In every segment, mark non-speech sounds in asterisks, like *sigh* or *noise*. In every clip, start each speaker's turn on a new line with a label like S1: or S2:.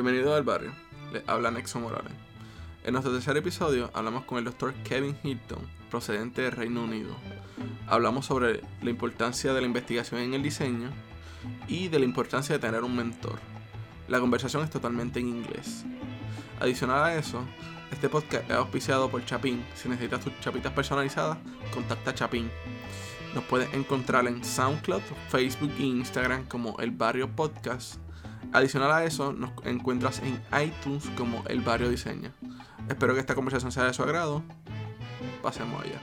S1: Bienvenido al barrio, le habla Nexo Morales. En nuestro tercer episodio hablamos con el doctor Kevin Hilton, procedente del Reino Unido. Hablamos sobre la importancia de la investigación en el diseño y de la importancia de tener un mentor. La conversación es totalmente en inglés. Adicional a eso, este podcast es auspiciado por Chapin. Si necesitas tus chapitas personalizadas, contacta a Chapin. Nos puedes encontrar en SoundCloud, Facebook e Instagram como El Barrio Podcast. Adicional a eso, nos encuentras en iTunes como El Barrio Diseña. Espero que esta conversación sea de su agrado. Pasemos allá.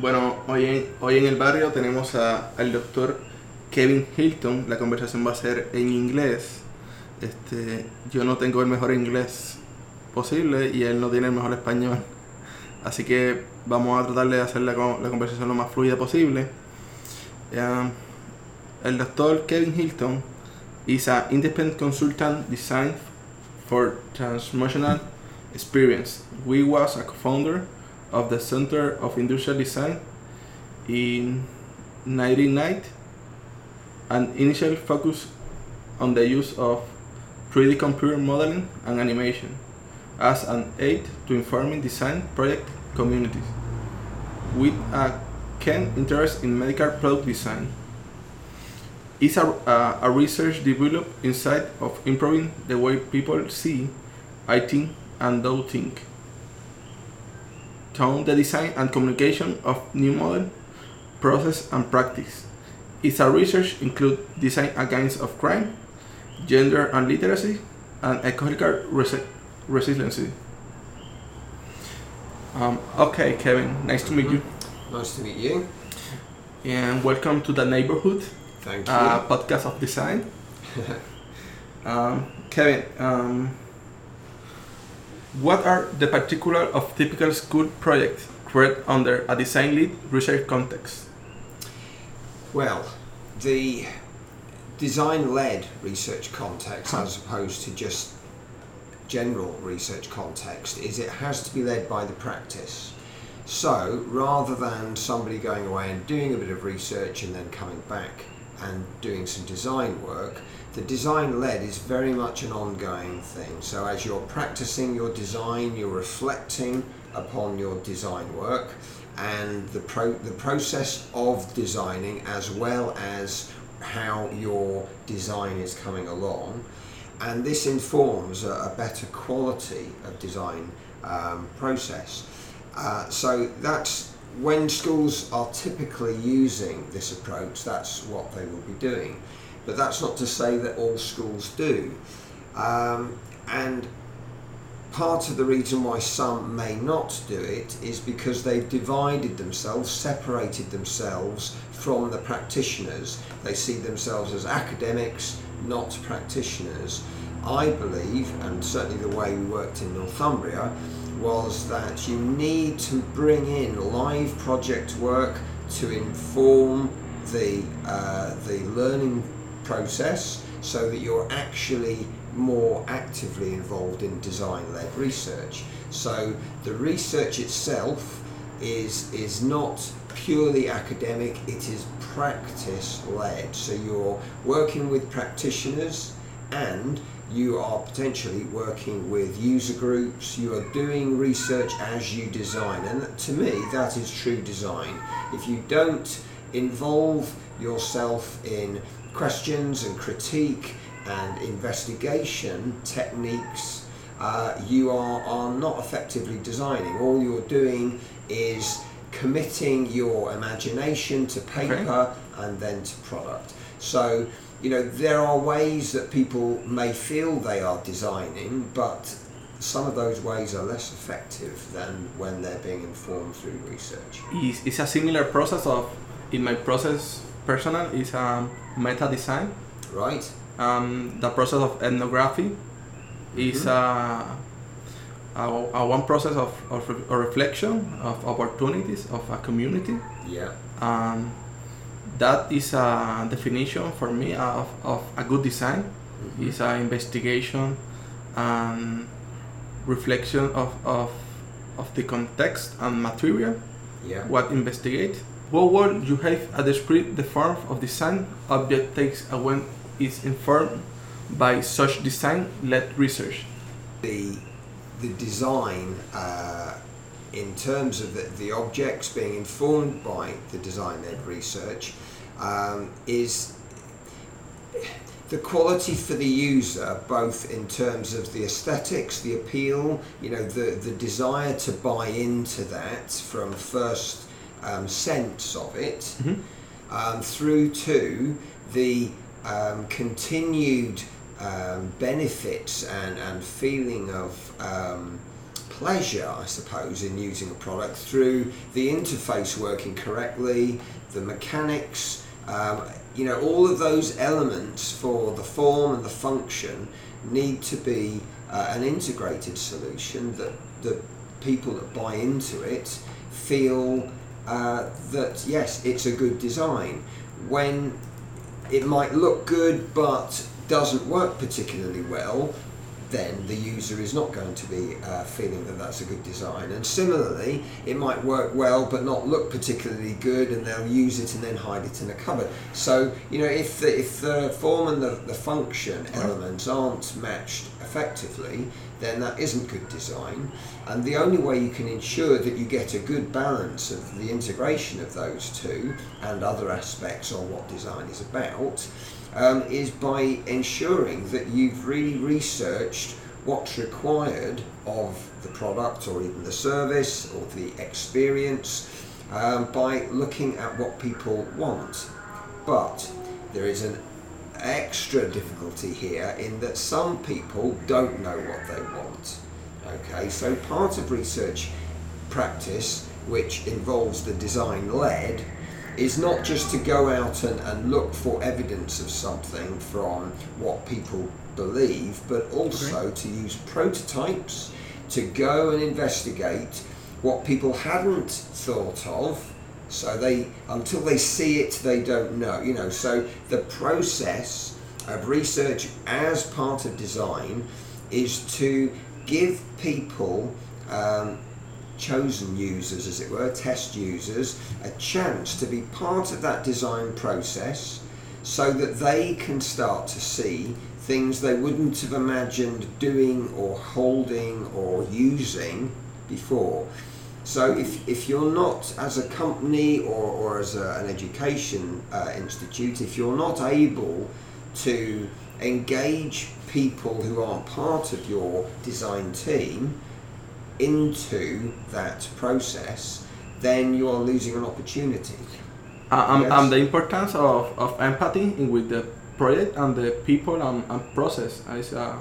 S1: Bueno, hoy en, hoy en el barrio tenemos a- al doctor Kevin Hilton. La conversación va a ser en inglés. Este, yo no tengo el mejor inglés posible y él no tiene el mejor español. Así que vamos a tratar de hacer la, co- la conversación lo más fluida posible. Um, el doctor Kevin Hilton is an independent consultant design for transformational experience. We was a co-founder of the Center of Industrial Design in 1990 and initial focus on the use of 3D computer modeling and animation as an aid to informing design project communities with a keen interest in medical product design. It's a, a, research developed inside of improving the way people see, I think, and do think. Tone the design and communication of new model, process and practice. Its a research include design against of crime, gender and literacy, and ecological resi- resiliency. Um, okay, Kevin, nice to meet you,
S2: Nice to meet you.
S1: and welcome to the neighborhood
S2: Thank you.
S1: uh, podcast of design. *laughs* um, Kevin, um, what are the particular of typical school projects created under a design lead research context?
S2: well, the design-led research context, as opposed to just general research context, is it has to be led by the practice. So rather than somebody going away and doing a bit of research and then coming back and doing some design work, the design led is very much an ongoing thing. So as you're practicing your design, you're reflecting upon your design work and the pro- the process of designing as well as how your design is coming along and this informs a, a better quality of design um, process. Uh, so that's when schools are typically using this approach, that's what they will be doing. But that's not to say that all schools do. Um, and part of the reason why some may not do it is because they've divided themselves, separated themselves from the practitioners. They see themselves as academics, not practitioners. I believe, and certainly the way we worked in Northumbria, was that you need to bring in live project work to inform the uh, the learning process, so that you're actually more actively involved in design-led research. So the research itself is is not purely academic; it is practice-led. So you're working with practitioners and you are potentially working with user groups, you are doing research as you design, and to me, that is true design. If you don't involve yourself in questions and critique and investigation techniques, uh, you are, are not effectively designing. All you're doing is committing your imagination to paper and then to product. So, you know, there are ways that people may feel they are designing, but some of those ways are less effective than when they're being informed through research.
S1: Is it's a similar process of in my process personal is a meta design.
S2: Right?
S1: Um, the process of ethnography is a, a, a one process of, of reflection of opportunities of a community.
S2: Yeah.
S1: Um, that is a definition for me of, of a good design.
S2: Mhm.
S1: It's an investigation and reflection of, of, of the context and material
S2: Yeah.
S1: what investigate what would you have a describe the form of design object takes when is informed by such design-led research?
S2: The the design uh, in terms of the, the objects being informed by the design-led research um, is the quality for the user, both in terms of the aesthetics, the appeal, you know, the, the desire to buy into that from first um, sense of it,
S1: Mhm.
S2: um, through to the um, continued um, benefits and, and feeling of um, pleasure, I suppose, in using a product through the interface working correctly, the mechanics, um, you know, all of those elements for the form and the function need to be uh, an integrated solution that the people that buy into it feel uh, that yes, it's a good design. When it might look good but doesn't work particularly well, then the user is not going to be uh, feeling that that's a good design. And similarly, it might work well but not look particularly good, and they'll use it and then hide it in a cupboard. So you know, if the, if the form and the, the function elements aren't matched effectively, then that isn't good design. And the only way you can ensure that you get a good balance of the integration of those two and other aspects of what design is about um, is by ensuring that you've really researched what's required of the product or even the service or the experience um, by looking at what people want. But there is an extra difficulty here in that some people don't know what they want. Okay, so part of research practice, which involves the design led, is not just to go out and, and look for evidence of something from what people believe, but also to use prototypes to go and investigate what people hadn't thought of. So they, until they see it, they don't know. You know, so the process of research as part of design is to give people um, chosen users, as it were, test users, a chance to be part of that design process so that they can start to see things they wouldn't have imagined doing or holding or using before. So if, if you're not, as a company or, or as a, an education uh, institute, if you're not able to engage people who aren't part of your design team, into that process, then you are losing an opportunity.
S1: Uh, and,
S2: Yes.
S1: and the importance of, of empathy with the project and the people and, and process is uh,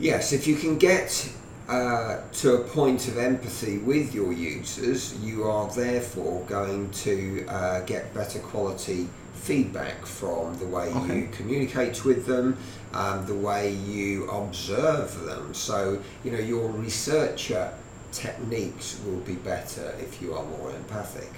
S2: Yes, if you can get uh, to a point of empathy with your users, you are therefore going to uh, get better quality feedback from the way
S1: Okay.
S2: you communicate with them, um, the way you observe them. So, you know, your researcher techniques will be better if you are more empathic.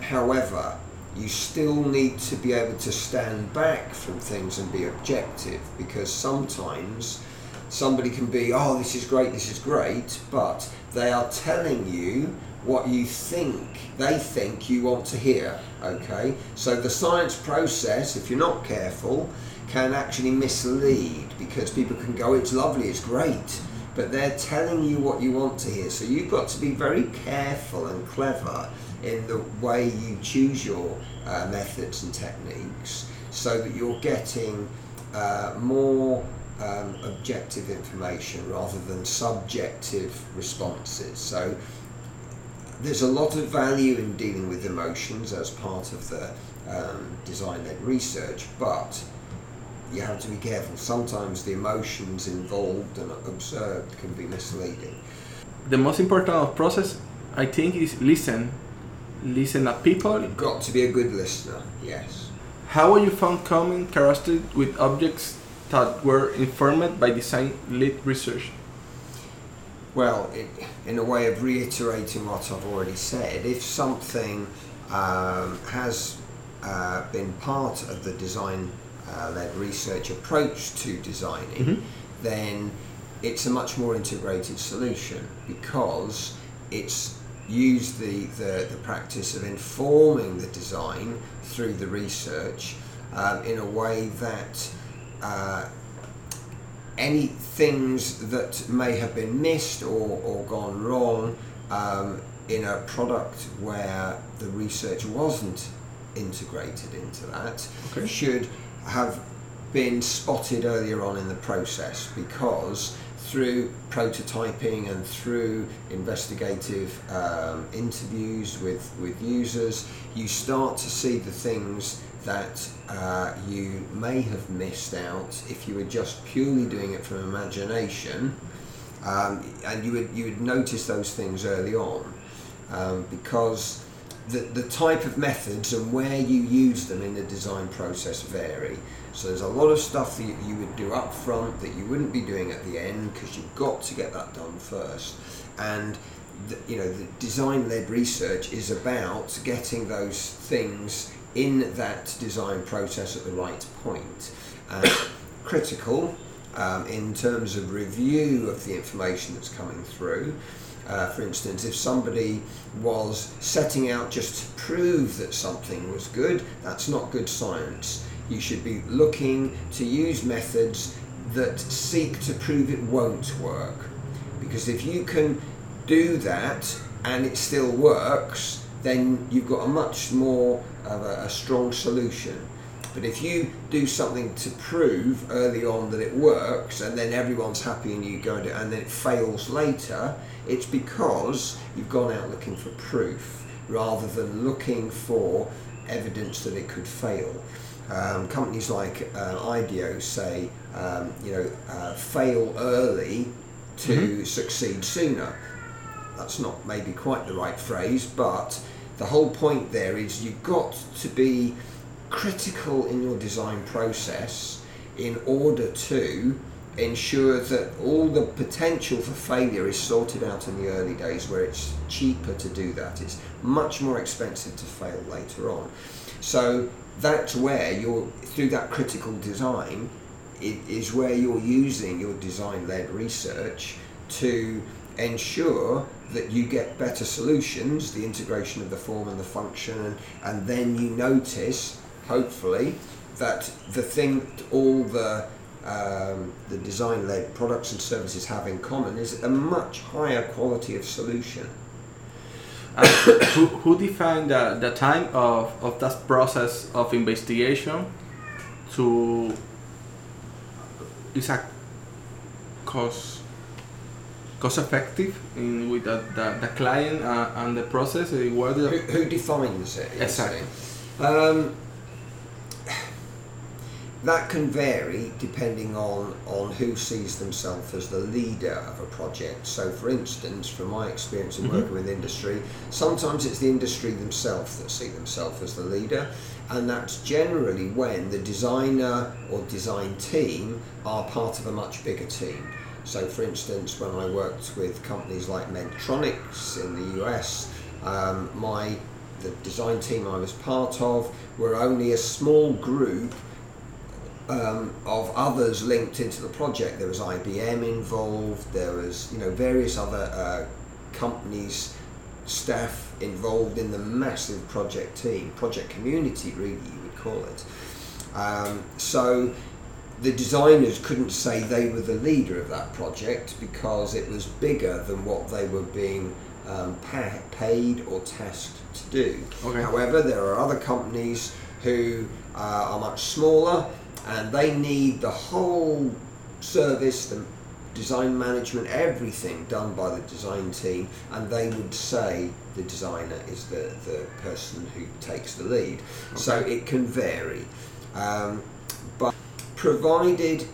S2: However, you still need to be able to stand back from things and be objective because sometimes somebody can be, oh, this is great, this is great, but they are telling you what you think they think you want to hear. Okay, so the science process, if you're not careful, can actually mislead because people can go, it's lovely, it's great, but they're telling you what you want to hear. So you've got to be very careful and clever in the way you choose your uh, methods and techniques so that you're getting uh, more um, objective information rather than subjective responses. So there's a lot of value in dealing with emotions as part of the um, design-led research, but you have to be careful. Sometimes the emotions involved and observed can be misleading.
S1: the most important process I think is listen listen at people
S2: You've got to be a good listener, yes.
S1: how will you found common characteristics with objects that were informed by design-led research
S2: Well, it, in a way of reiterating what I've already said, if something um, has uh, been part of the design uh, led research approach to designing,
S1: Mhm.
S2: then it's a much more integrated solution because it's used the, the, the practice of informing the design through the research um, in a way that uh, any things that may have been missed or, or gone wrong um, in a product where the research wasn't integrated into that
S1: Okay.
S2: should have been spotted earlier on in the process because through prototyping and through investigative um, interviews with, with users, you start to see the things that uh, you may have missed out if you were just purely doing it from imagination. Um, and you would, you would notice those things early on um, because the, the type of methods and where you use them in the design process vary. So there's a lot of stuff that you would do up front that you wouldn't be doing at the end because you've got to get that done first. And the, you know the design-led research is about getting those things in that design process at the right point. And *coughs* critical um, in terms of review of the information that's coming through. Uh, for instance, if somebody was setting out just to prove that something was good, that's not good science. You should be looking to use methods that seek to prove it won't work. Because if you can do that and it still works, then you've got a much more of a, a strong solution. But if you do something to prove early on that it works, and then everyone's happy and you go and, do, and then it fails later, it's because you've gone out looking for proof rather than looking for evidence that it could fail. Um, companies like uh, IDEO say, um, you know, uh, fail early to succeed sooner. That's not maybe quite the right phrase, but the whole point there is you've got to be critical in your design process in order to ensure that all the potential for failure is sorted out in the early days where it's cheaper to do that. It's much more expensive to fail later on. So that's where you're, through that critical design, it is where you're using your design led research to ensure that you get better solutions, the integration of the form and the function, and, and then you notice, hopefully, that the thing all the um, the design-led products and services have in common is a much higher quality of solution.
S1: Uh, who, who defined the, the time of, of that process of investigation to is a cost cost effective in with the, the, the client uh, and the process uh,
S2: Who,
S1: the,
S2: who defines it?
S1: Exactly.
S2: Um, that can vary depending on, on who sees themselves as the leader of a project. So, for instance, from my experience in
S1: Mhm.
S2: working with industry, sometimes it's the industry themselves that see themselves as the leader, and that's generally when the designer or design team are part of a much bigger team. So, for instance, when I worked with companies like Medtronics in the US, um, my the design team I was part of were only a small group um, of others linked into the project. There was IBM involved. There was you know various other uh, companies, staff involved in the massive project team, project community, really you would call it. Um, so the designers couldn't say they were the leader of that project because it was bigger than what they were being um, pa- paid or tasked to do.
S1: Okay.
S2: However, there are other companies who uh, are much smaller and they need the whole service, the design management, everything done by the design team, and they would say the designer is the, the person who takes the lead. So it can vary. Um, but provided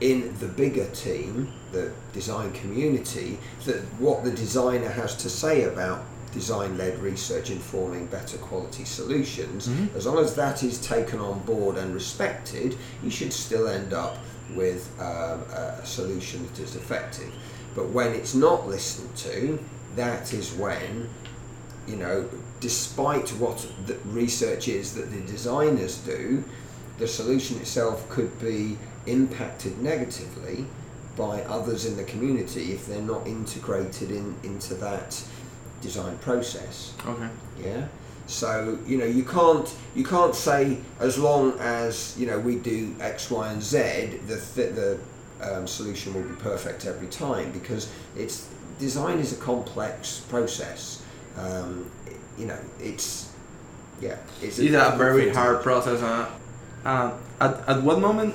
S2: in the bigger team, the design community, that what the designer has to say about design-led research informing better quality solutions,
S1: Mhm.
S2: as long as that is taken on board and respected, you should still end up with um, a solution that is effective. But when it's not listened to, that is when, you know, despite what the research is that the designers do, the solution itself could be impacted negatively by others in the community if they're not integrated in into that design process.
S1: Okay.
S2: Yeah. So you know you can't you can't say as long as you know we do X, Y, and Z, the th- the um, solution will be perfect every time because it's design is a complex process. Um, you know, it's yeah,
S1: it's, it's a, a very hard process. Uh, uh, at at what moment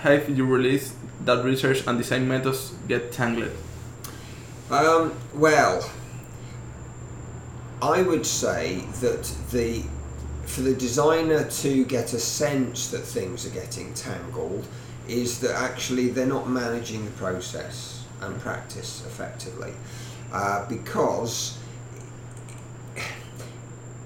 S1: have you released that research and design methods get tangled?
S2: Um, well, I would say that the for the designer to get a sense that things are getting tangled is that actually they're not managing the process and practice effectively uh, because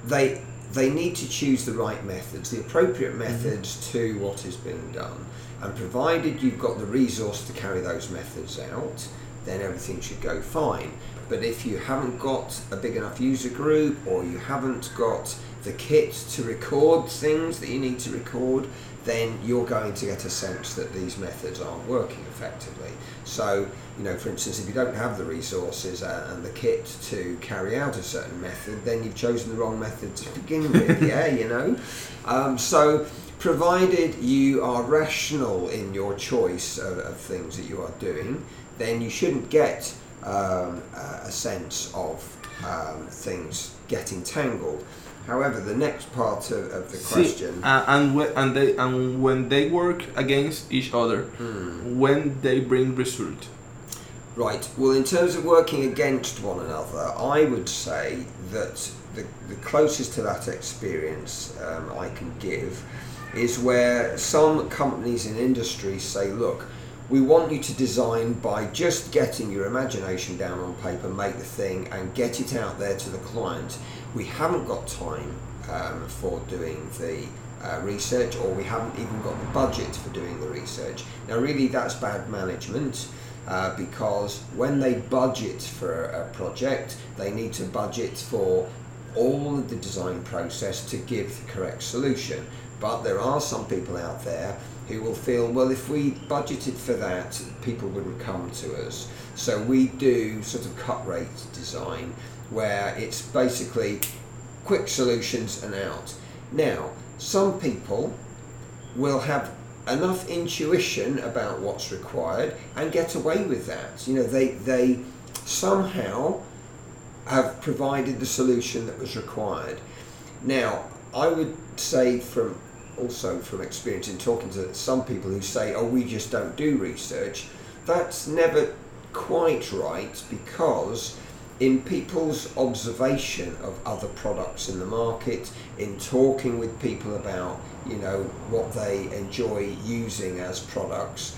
S2: they they need to choose the right methods, the appropriate mm-hmm. methods mm-hmm. to what has been done. And provided you've got the resource to carry those methods out, then everything should go fine. But if you haven't got a big enough user group or you haven't got the kit to record things that you need to record, then you're going to get a sense that these methods aren't working effectively. So, you know, for instance, if you don't have the resources and the kit to carry out a certain method, then you've chosen the wrong method to begin with, *laughs* yeah, you know? Um, so, provided you are rational in your choice of, of things that you are doing, then you shouldn't get um, a sense of um, things getting tangled. However, the next part of, of the question,
S1: See, uh, and when, and they and when they work against each other, hmm. when they bring result.
S2: Right. Well, in terms of working against one another, I would say that the, the closest to that experience um, I can give is where some companies in industry say, look, we want you to design by just getting your imagination down on paper, make the thing, and get it out there to the client. We haven't got time um, for doing the uh, research, or we haven't even got the budget for doing the research. Now, really, that's bad management. Uh, because when they budget for a project, they need to budget for all of the design process to give the correct solution. But there are some people out there who will feel, well, if we budgeted for that, people wouldn't come to us. So we do sort of cut rate design where it's basically quick solutions and out. Now, some people will have enough intuition about what's required and get away with that. You know, they, they somehow have provided the solution that was required. Now, I would say from also from experience in talking to some people who say, oh, we just don't do research, that's never quite right because in people's observation of other products in the market, in talking with people about, you know, what they enjoy using as products,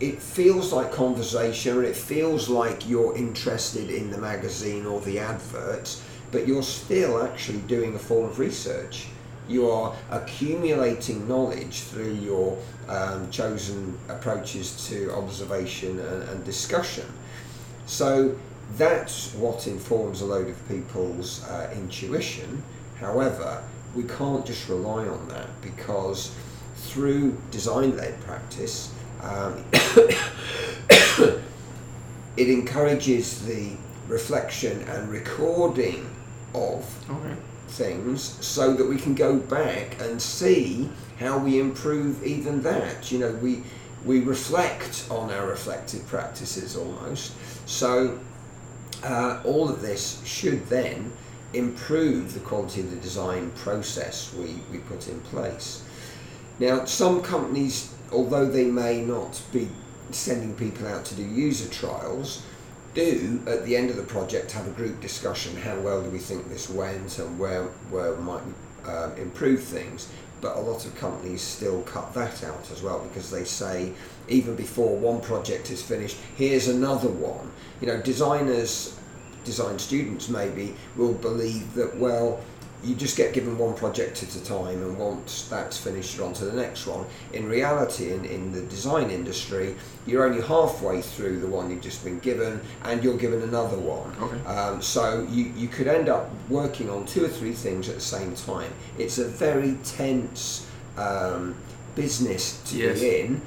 S2: it feels like conversation, and it feels like you're interested in the magazine or the advert, but you're still actually doing a form of research you are accumulating knowledge through your um, chosen approaches to observation and, and, discussion. So that's what informs a load of people's uh, intuition. However, we can't just rely on that because through design led practice, um, *coughs* it encourages the reflection and recording of okay things so that we can go back and see how we improve even that. You know, we we reflect on our reflective practices almost. So uh, all of this should then improve the quality of the design process we, we put in place. Now, some companies, although they may not be sending people out to do user trials, do at the end of the project have a group discussion how well do we think this went and where where might we um, improve things? But a lot of companies still cut that out as well because they say even before one project is finished here's another one. You know designers design students maybe will believe that well you just get given one project at a time and once that's finished you're on to the next one. In reality, in, in the design industry, you're only halfway through the one you've just been given and you're given another one.
S1: Okay.
S2: Um, so you, you could end up working on two or three things at the same time. It's a very tense um, business to yes. be in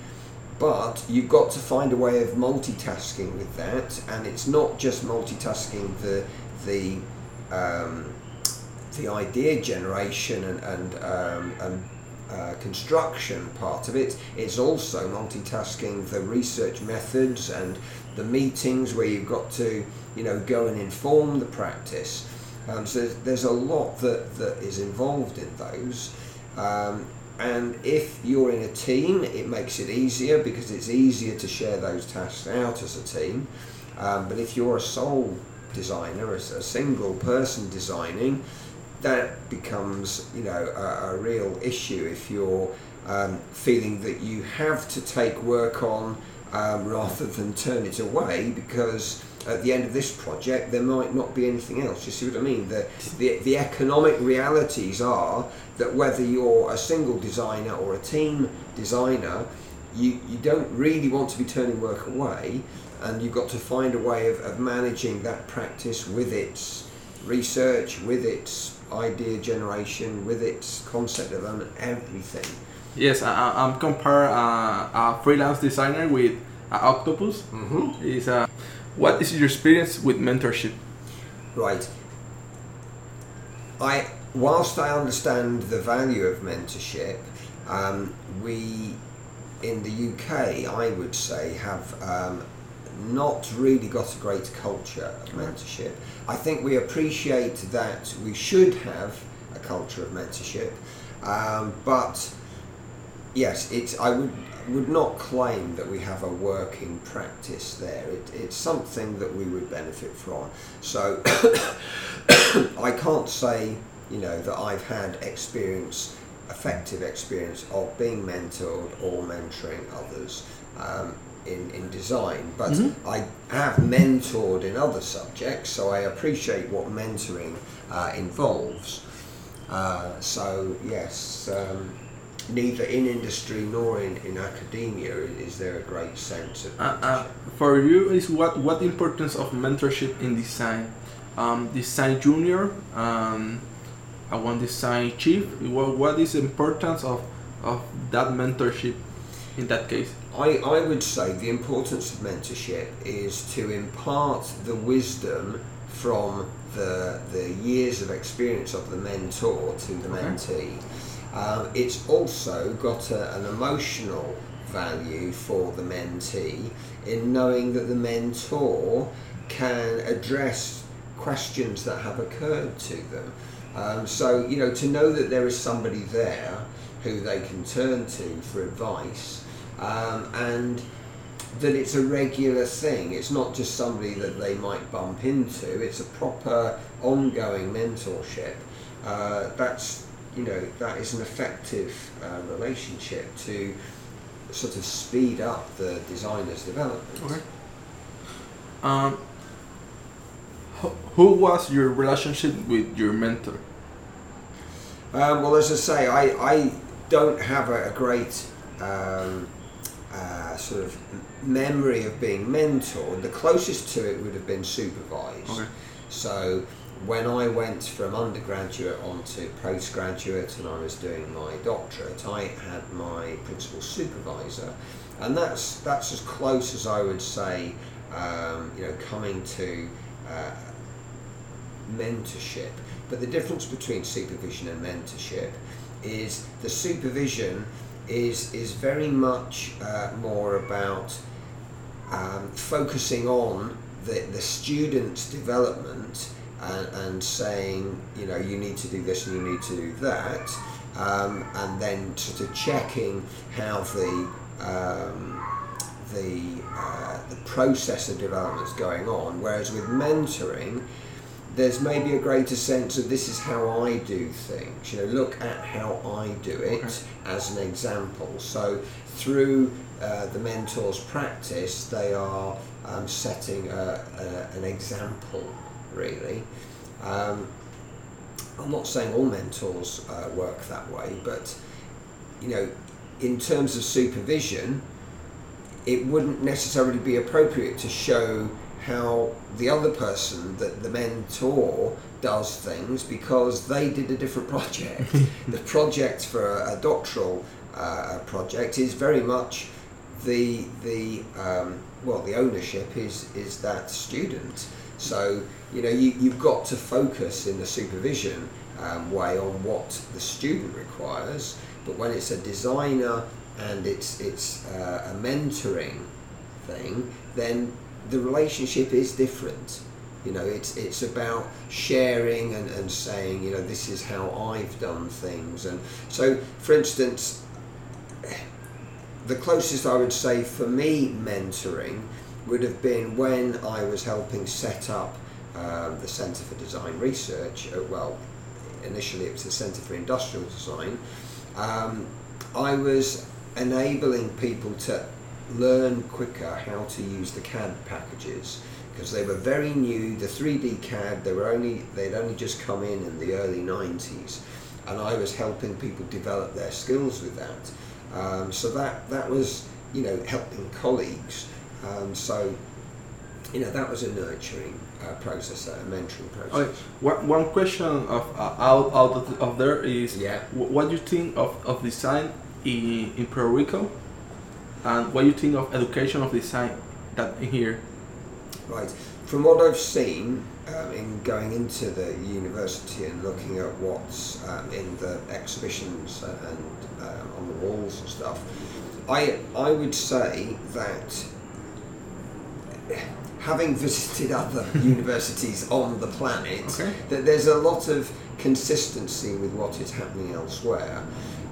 S2: but you've got to find a way of multitasking with that and it's not just multitasking the the um, the idea generation and, and, um, and uh, construction part of it. It's also multitasking the research methods and the meetings where you've got to, you know, go and inform the practice. Um, so there's, a lot that, that is involved in those. Um, and if you're in a team, it makes it easier because it's easier to share those tasks out as a team. Um, but if you're a sole designer, a, a single person designing, that becomes you know a, a real issue if you're um, feeling that you have to take work on um, rather than turn it away because at the end of this project there might not be anything else. You see what I mean? The, the, the economic realities are that whether you're a single designer or a team designer, you, you don't really want to be turning work away and you've got to find a way of, of managing that practice with its research, with its idea generation, with its concept development, everything.
S1: Yes, I, I'm comparing uh, a freelance designer with uh, Octopus.
S2: Mm-hmm.
S1: Is uh, what is your experience with mentorship?
S2: Right. I, whilst I understand the value of mentorship, um, we in the UK, I would say, have um, not really got a great culture of mentorship. I think we appreciate that we should have a culture of mentorship, um, but yes, it's I would would not claim that we have a working practice there. It, it's something that we would benefit from. So *coughs* *coughs* I can't say you know that I've had experience, effective experience of being mentored or mentoring others. Um, in, in design, but mm-hmm. I have mentored in other subjects, so I appreciate what mentoring uh, involves. Uh, so, yes, um, neither in industry nor in, in academia is there a great sense of.
S1: Uh, uh, for you, is what what the importance of mentorship in design? Um, design junior, um, I want design chief. What, what is the importance of, of that mentorship in that case?
S2: I, I would say the importance of mentorship is to impart the wisdom from the, the years of experience of the mentor to the okay. mentee. Um, it's also got a, an emotional value for the mentee in knowing that the mentor can address questions that have occurred to them. Um, so, you know, to know that there is somebody there who they can turn to for advice um, and that it's a regular thing. It's not just somebody that they might bump into. It's a proper ongoing mentorship. Uh, that's you know that is an effective uh, relationship to sort of speed up the designer's development.
S1: Okay. Um, who was your relationship with your mentor?
S2: Um, well, as I say, I, I don't have a, a great um, uh, sort of memory of being mentored, the closest to it would have been supervised.
S1: Okay.
S2: So when I went from undergraduate on to postgraduate and I was doing my doctorate, I had my principal supervisor, and that's that's as close as I would say, um, you know, coming to uh, mentorship. But the difference between supervision and mentorship is the supervision is is very much uh, more about um, focusing on the, the student's development and, and, saying you know you need to do this and you need to do that um, and then sort of checking how the um, the uh, the process of development is going on whereas with mentoring there's maybe a greater sense of this is how I do things. You know, look at how I do it okay. as an example. So through uh, the mentor's practice, they are um, setting a, a, an example, really. Um, I'm not saying all mentors uh, work that way, but you know, in terms of supervision, it wouldn't necessarily be appropriate to show how the other person, that the mentor, does things because they did a different *laughs* project. the project for a, a doctoral uh, project is very much the the um, well the ownership is is that student. So you know you, you've got to focus in the supervision um, way on what the student requires. But when it's a designer and it's it's uh, a mentoring thing, then the relationship is different. You know, it's it's about sharing and, and saying, you know, this is how I've done things. And so, for instance, the closest I would say for me mentoring would have been when I was helping set up um, the Centre for Design Research. Uh, well, initially it was the Centre for Industrial Design. Um, I was enabling people to learn quicker how to use the CAD packages because they were very new. The 3D CAD they were only they'd only just come in in the early 90s, and I was helping people develop their skills with that. Um, so that that was you know helping colleagues. Um, so you know that was a nurturing uh, process, a mentoring process.
S1: Okay. One, one question of uh, out out of, of there is
S2: Yeah.
S1: what do you think of, of design in, in Puerto Rico, and what you think of education of design that in here?
S2: Right. From what I've seen um, in going into the university and looking at what's um, in the exhibitions and um, on the walls and stuff, I I would say that having visited other *laughs* universities on the planet,
S1: Okay.
S2: that there's a lot of consistency with what is happening elsewhere.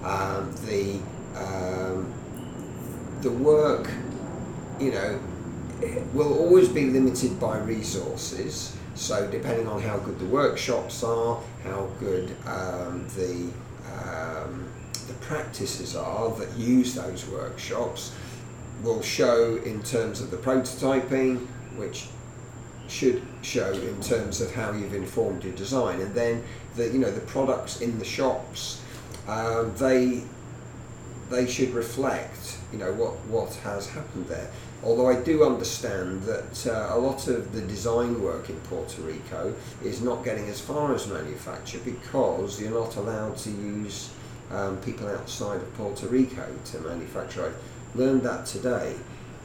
S2: Um, the um, the work, you know, will always be limited by resources. So depending on how good the workshops are, how good um, the um, the practices are that use those workshops, will show in terms of the prototyping, which should show in terms of how you've informed your design, and then the you know the products in the shops, um, they they should reflect you know what what has happened there. Although I do understand that uh, a lot of the design work in Puerto Rico is not getting as far as manufacture because you're not allowed to use um, people outside of Puerto Rico to manufacture. I learned that today,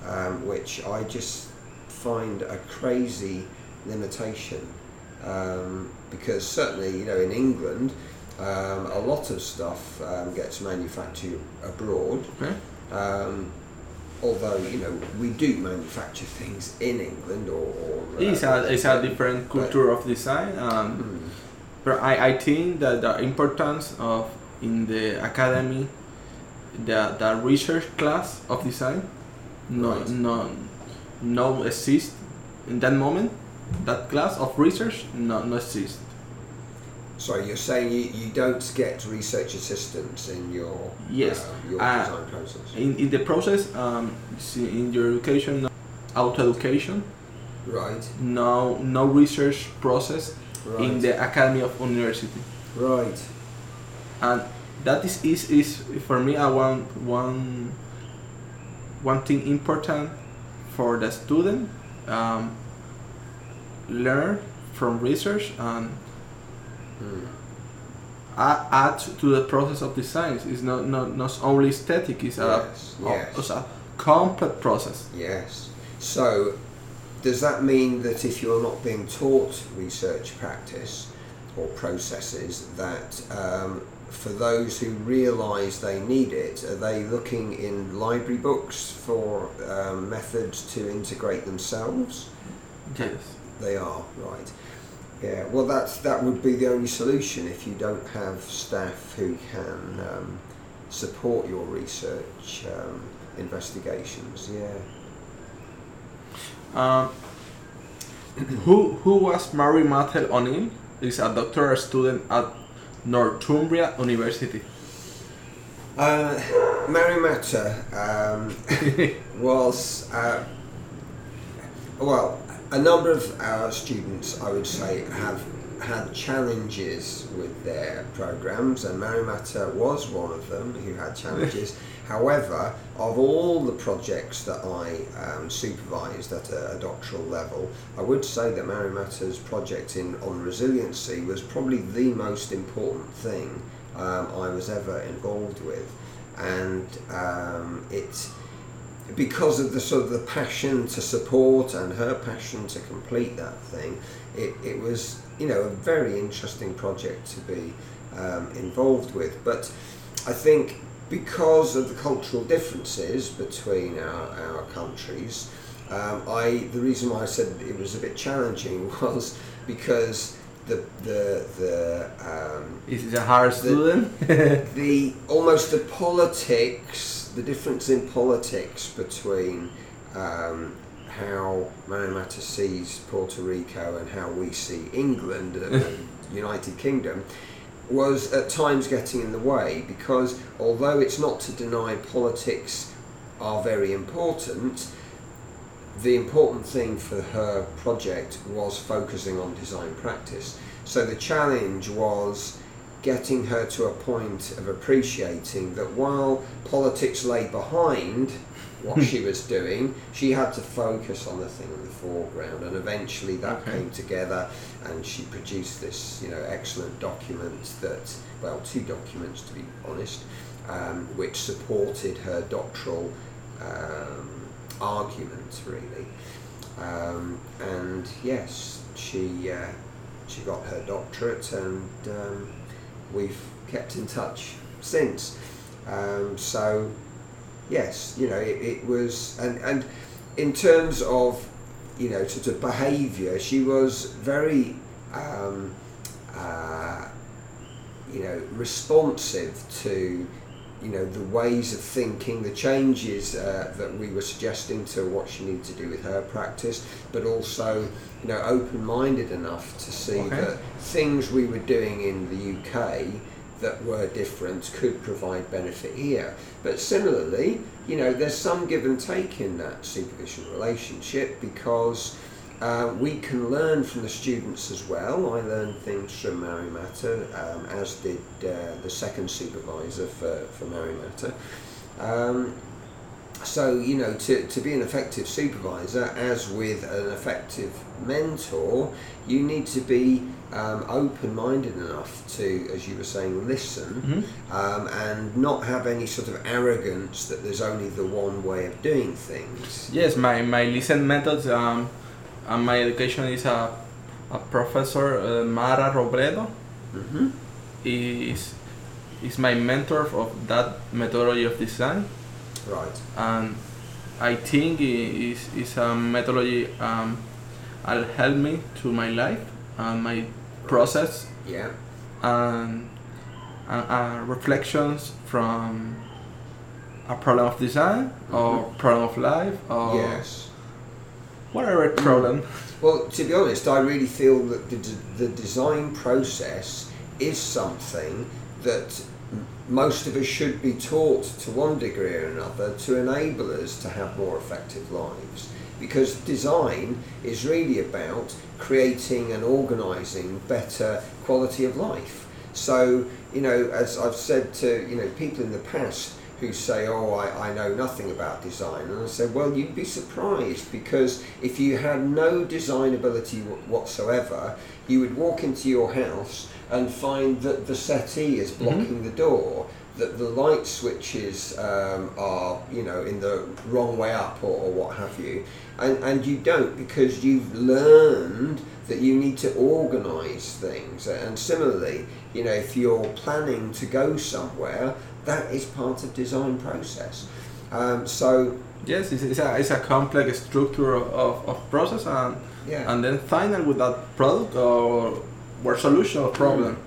S2: um, which I just find a crazy limitation um, because certainly you know in England um, a lot of stuff um, gets manufactured abroad.
S1: Okay.
S2: Um, although you know we do manufacture things in England or, or uh,
S1: It's a, it's a different culture of design. Um,
S2: Hmm.
S1: But I, I think that the importance of in the academy, the, the research class of design, no
S2: Right.
S1: no no exist in that moment. That class of research no no exist.
S2: Sorry, you're saying you, you don't get research assistants in your
S1: Yes.
S2: uh, your
S1: Uh,
S2: design process.
S1: In, in the process, um, in your education, auto education,
S2: Right,
S1: no no research process
S2: right,
S1: in the academy of university.
S2: right.
S1: and that is, is, is for me I want one one thing important for the student um, learn from research and
S2: Hmm.
S1: add, to the process of design it's not not, not only aesthetic it's
S2: Yes,
S1: a,
S2: yes.
S1: it's a complex process
S2: Yes. So, does that mean that if you're not being taught research practice or processes, that um, for those who realise they need it, are they looking in library books for um, methods to integrate themselves?
S1: yes
S2: They are right. Yeah. Well, that's that would be the only solution if you don't have staff who can um, support your research um, investigations. Yeah.
S1: um, who who was Mary Mattel O'Neill is a doctoral student at Northumbria University
S2: Uh, Mary Matter um, *laughs* was, uh, well, a number of our students, I would say, have had challenges with their programs, and Mary Matter was one of them who had challenges. *laughs* However, of all the projects that I um, supervised at a, a doctoral level, I would say that Mary Matter's project in on resiliency was probably the most important thing um, I was ever involved with, and um, it because of the sort of the passion to support and her passion to complete that thing, it, it was you know a very interesting project to be um, involved with. But I think because of the cultural differences between our, our countries, um, I the reason why I said it was a bit challenging *laughs* was because the the the um,
S1: is it a hard student? *laughs*
S2: the almost the politics, the difference in politics between um, how Marimata sees Puerto Rico and how we see England and *laughs* United Kingdom was at times getting in the way because although it's not to deny politics are very important, the important thing for her project was focusing on design practice. So the challenge was getting her to a point of appreciating that while politics lay behind what *laughs* she was doing, she had to focus on the thing in the foreground, and eventually that
S1: Okay.
S2: came together, and she produced this, you know, excellent document that, well, two documents to be honest, um, which supported her doctoral um, argument really, um, and yes, she uh, she got her doctorate, and um, we've kept in touch since. Um, so yes, you know, it, it was, and, and in terms of, you know, sort of behaviour, she was very, um, uh, you know, responsive to, you know, the ways of thinking, the changes uh, that we were suggesting to what she needed to do with her practice, but also, you know, open-minded enough to see
S1: Okay.
S2: that things we were doing in the UK that were different could provide benefit here. But similarly, you know, there's some give and take in that supervision relationship because uh, we can learn from the students as well. I learned things from Marimata, um, as did uh, the second supervisor for, for Marimata. Um, so, you know, to, to be an effective supervisor, as with an effective mentor, you need to be um, open minded enough to, as you were saying, listen
S1: Mhm.
S2: um, and not have any sort of arrogance that there's only the one way of doing things.
S1: Yes, my, my listen methods um, and my education is a, a professor uh, Mara Robledo
S2: Mm-hmm.
S1: is is my mentor of that methodology of design
S2: Right.
S1: and I think is is a methodology um, will help me to my life and my process
S2: Yeah.
S1: and, and uh, reflections from a problem of design or problem of life or
S2: Yes.
S1: Whatever problem.
S2: Well, to be honest, I really feel that the, the design process is something that most of us should be taught to one degree or another to enable us to have more effective lives. Because design is really about creating and organising better quality of life. So, you know, as I've said to, you know, people in the past who say, oh, I, I know nothing about design. And I say, well, you'd be surprised because if you had no design ability wh- whatsoever, you would walk into your house and find that the settee is blocking the door, that the light switches um, are, you know, in the wrong way up or, or what have you. And, and you don't because you've learned that you need to organise things. And similarly, you know, if you're planning to go somewhere, that is part of design process. Um, so
S1: Yes, it's, it's, a, it's a complex structure of, of, of process and,
S2: yeah.
S1: and then final with that product or, or solution or problem.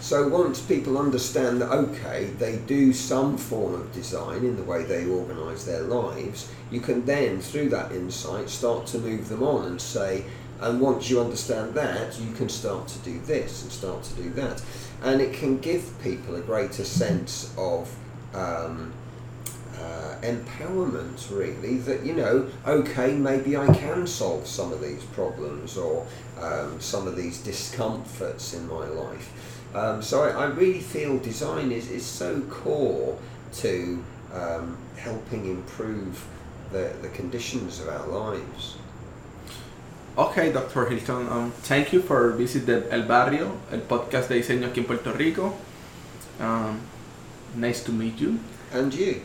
S2: So once people understand that okay, they do some form of design in the way they organise their lives, you can then through that insight start to move them on and say, and once you understand that, you can start to do this and start to do that, and it can give people a greater sense of. Um, uh, empowerment really that you know okay maybe I can solve some of these problems or um, some of these discomforts in my life um, so I, I really feel design is, is so core to um, helping improve the, the conditions of our lives
S1: Ok, Dr. Hilton, um, thank you for visiting El Barrio, el podcast de diseño aquí en Puerto Rico. Um, nice to meet you.
S2: and you